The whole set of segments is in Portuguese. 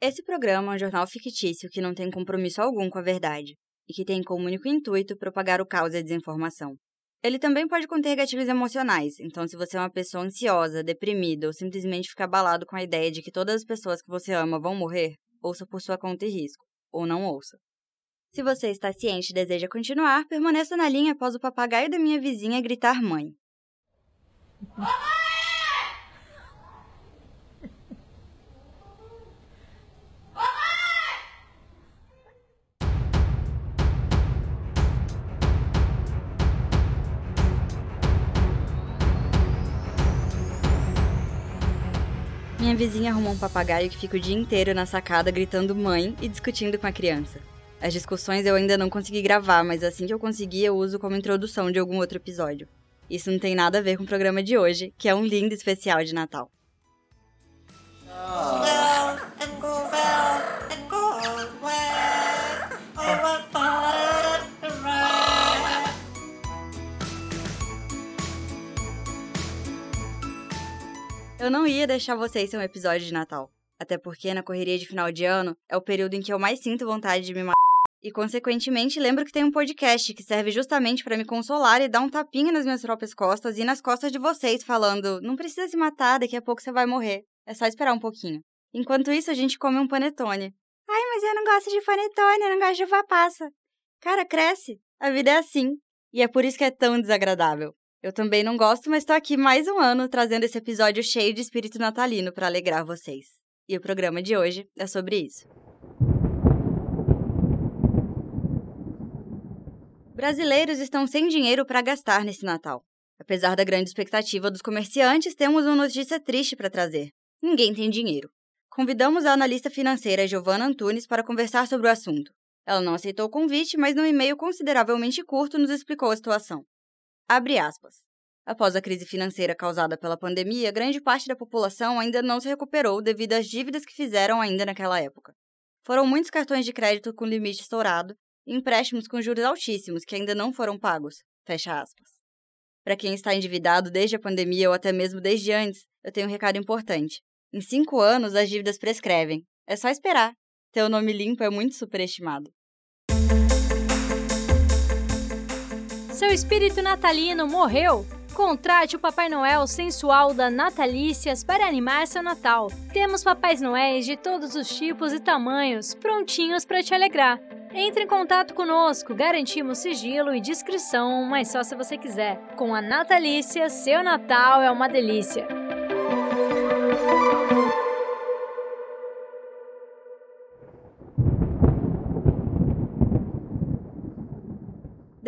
Esse programa é um jornal fictício que não tem compromisso algum com a verdade e que tem como único intuito propagar o caos e a desinformação. Ele também pode conter gatilhos emocionais, então se você é uma pessoa ansiosa, deprimida ou simplesmente fica abalado com a ideia de que todas as pessoas que você ama vão morrer, ouça por sua conta e risco, ou não ouça. Se você está ciente e deseja continuar, permaneça na linha após o papagaio da minha vizinha gritar mãe. Minha vizinha arrumou um papagaio que fica o dia inteiro na sacada gritando mãe e discutindo com a criança. As discussões eu ainda não consegui gravar, mas assim que eu conseguir eu uso como introdução de algum outro episódio. Isso não tem nada a ver com o programa de hoje, que é um lindo especial de Natal. Eu não ia deixar vocês ser um episódio de Natal. Até porque na correria de final de ano é o período em que eu mais sinto vontade de me matar. E, consequentemente, lembro que tem um podcast que serve justamente para me consolar e dar um tapinha nas minhas próprias costas e nas costas de vocês, falando: não precisa se matar, daqui a pouco você vai morrer. É só esperar um pouquinho. Enquanto isso, a gente come um panetone. Ai, mas eu não gosto de panetone, eu não gosto de uva passa. Cara, cresce. A vida é assim. E é por isso que é tão desagradável. Eu também não gosto, mas estou aqui mais um ano trazendo esse episódio cheio de espírito natalino para alegrar vocês. E o programa de hoje é sobre isso. Brasileiros estão sem dinheiro para gastar nesse Natal. Apesar da grande expectativa dos comerciantes, temos uma notícia triste para trazer. Ninguém tem dinheiro. Convidamos a analista financeira Giovanna Antunes para conversar sobre o assunto. Ela não aceitou o convite, mas num e-mail consideravelmente curto nos explicou a situação. Abre aspas. Após a crise financeira causada pela pandemia, grande parte da população ainda não se recuperou devido às dívidas que fizeram ainda naquela época. Foram muitos cartões de crédito com limite estourado e empréstimos com juros altíssimos que ainda não foram pagos. Fecha aspas. Para quem está endividado desde a pandemia ou até mesmo desde antes, eu tenho um recado importante. Em cinco anos, as dívidas prescrevem. É só esperar. Teu nome limpo é muito superestimado. Seu espírito natalino morreu? Contrate o Papai Noel sensual da Natalícias para animar seu Natal. Temos Papais Noéis de todos os tipos e tamanhos, prontinhos para te alegrar. Entre em contato conosco, garantimos sigilo e discrição, mas só se você quiser. Com a Natalícia, seu Natal é uma delícia.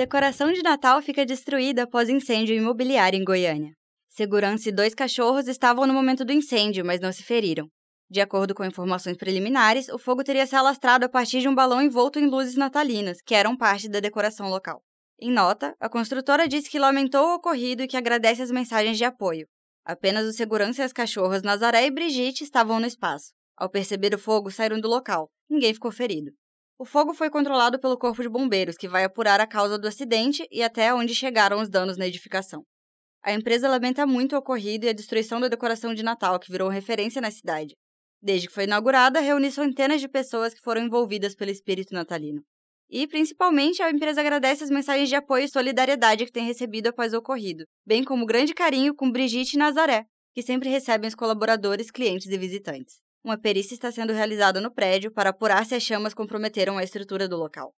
Decoração de Natal fica destruída após incêndio imobiliário em Goiânia. Segurança e dois cachorros estavam no momento do incêndio, mas não se feriram. De acordo com informações preliminares, o fogo teria se alastrado a partir de um balão envolto em luzes natalinas, que eram parte da decoração local. Em nota, a construtora disse que lamentou o ocorrido e que agradece as mensagens de apoio. Apenas o segurança e as cachorras Nazaré e Brigitte estavam no espaço. Ao perceber o fogo, saíram do local. Ninguém ficou ferido. O fogo foi controlado pelo Corpo de Bombeiros, que vai apurar a causa do acidente e até onde chegaram os danos na edificação. A empresa lamenta muito o ocorrido e a destruição da decoração de Natal, que virou referência na cidade. Desde que foi inaugurada, reuniu centenas de pessoas que foram envolvidas pelo espírito natalino. E, principalmente, a empresa agradece as mensagens de apoio e solidariedade que tem recebido após o ocorrido, bem como grande carinho com Brigitte e Nazaré, que sempre recebem os colaboradores, clientes e visitantes. Uma perícia está sendo realizada no prédio para apurar se as chamas comprometeram a estrutura do local.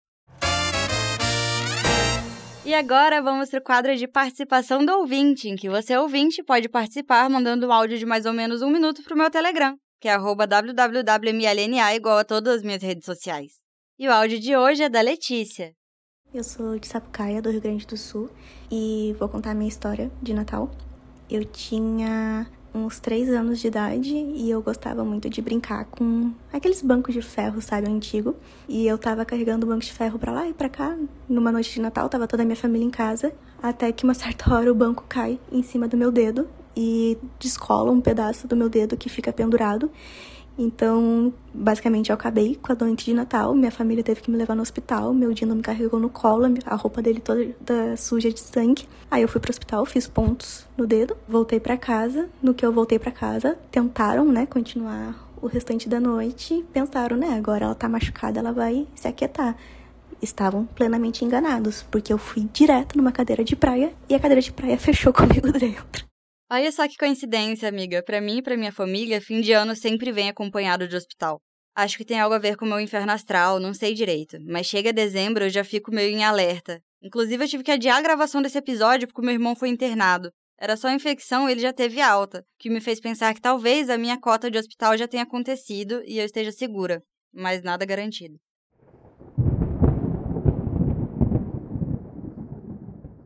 E agora vamos para o quadro de participação do ouvinte, em que você, ouvinte, pode participar mandando um áudio de mais ou menos um minuto para o meu Telegram, que é www.mlna, igual a todas as minhas redes sociais. E o áudio de hoje é da Letícia. Eu sou de Sapucaia, do Rio Grande do Sul, e vou contar a minha história de Natal. Eu tinha uns três anos de idade e eu gostava muito de brincar com aqueles bancos de ferro, sabe, antigo. E eu tava carregando o banco de ferro para lá e para cá. Numa noite de Natal, tava toda a minha família em casa, até que uma certa hora o banco cai em cima do meu dedo e descola um pedaço do meu dedo que fica pendurado. Então, basicamente, eu acabei com a noite de Natal. Minha família teve que me levar no hospital. Meu Dino me carregou no colo, a roupa dele toda suja de sangue. Aí eu fui pro hospital, fiz pontos no dedo, voltei para casa. No que eu voltei para casa, tentaram, né, continuar o restante da noite, pensaram, né, agora ela tá machucada, ela vai se aquietar. Estavam plenamente enganados, porque eu fui direto numa cadeira de praia e a cadeira de praia fechou comigo dentro. Olha só que coincidência, amiga. Para mim e para minha família, fim de ano sempre vem acompanhado de hospital. Acho que tem algo a ver com o meu inferno astral, não sei direito. Mas chega dezembro, eu já fico meio em alerta. Inclusive, eu tive que adiar a gravação desse episódio porque meu irmão foi internado. Era só infecção e ele já teve alta, que me fez pensar que talvez a minha cota de hospital já tenha acontecido e eu esteja segura, mas nada garantido.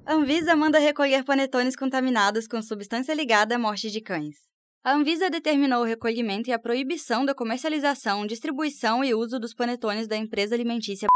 Anvisa manda recolher panetones contaminados com substância ligada à morte de cães. A Anvisa determinou o recolhimento e a proibição da comercialização, distribuição e uso dos panetones da empresa alimentícia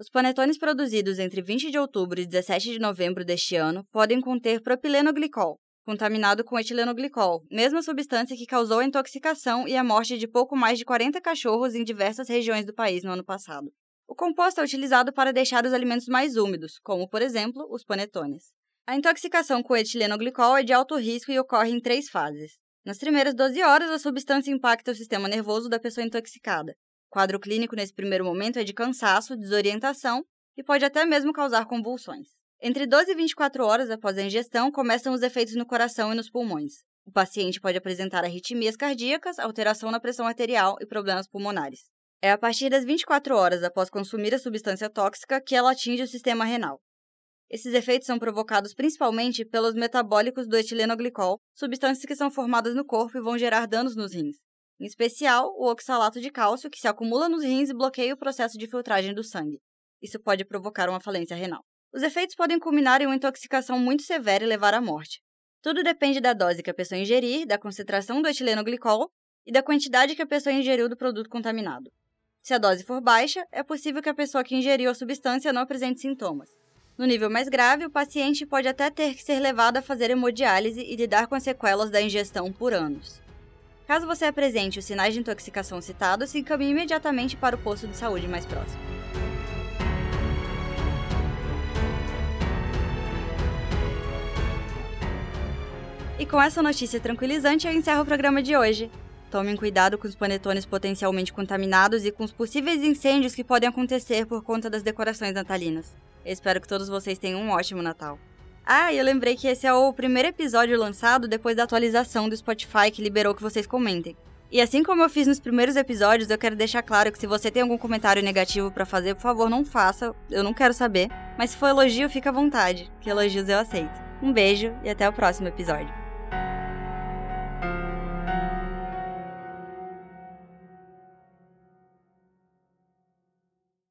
os panetones produzidos entre 20 de outubro e 17 de novembro deste ano podem conter propilenoglicol, contaminado com etilenoglicol, mesma substância que causou a intoxicação e a morte de pouco mais de 40 cachorros em diversas regiões do país no ano passado. O composto é utilizado para deixar os alimentos mais úmidos, como, por exemplo, os panetones. A intoxicação com etilenoglicol é de alto risco e ocorre em três fases. Nas primeiras 12 horas, a substância impacta o sistema nervoso da pessoa intoxicada, o quadro clínico nesse primeiro momento é de cansaço, desorientação e pode até mesmo causar convulsões. Entre 12 e 24 horas após a ingestão, começam os efeitos no coração e nos pulmões. O paciente pode apresentar arritmias cardíacas, alteração na pressão arterial e problemas pulmonares. É a partir das 24 horas após consumir a substância tóxica que ela atinge o sistema renal. Esses efeitos são provocados principalmente pelos metabólicos do etilenoglicol, substâncias que são formadas no corpo e vão gerar danos nos rins em especial o oxalato de cálcio, que se acumula nos rins e bloqueia o processo de filtragem do sangue. Isso pode provocar uma falência renal. Os efeitos podem culminar em uma intoxicação muito severa e levar à morte. Tudo depende da dose que a pessoa ingerir, da concentração do etilenoglicol e da quantidade que a pessoa ingeriu do produto contaminado. Se a dose for baixa, é possível que a pessoa que ingeriu a substância não apresente sintomas. No nível mais grave, o paciente pode até ter que ser levado a fazer hemodiálise e lidar com as sequelas da ingestão por anos. Caso você apresente os sinais de intoxicação citados, se encaminhe imediatamente para o posto de saúde mais próximo. E com essa notícia tranquilizante, eu encerro o programa de hoje. Tomem cuidado com os panetones potencialmente contaminados e com os possíveis incêndios que podem acontecer por conta das decorações natalinas. Espero que todos vocês tenham um ótimo Natal. Ah, e eu lembrei que esse é o primeiro episódio lançado depois da atualização do Spotify que liberou que vocês comentem. E assim como eu fiz nos primeiros episódios, eu quero deixar claro que se você tem algum comentário negativo para fazer, por favor, não faça, eu não quero saber. Mas se for elogio, fica à vontade, que elogios eu aceito. Um beijo e até o próximo episódio.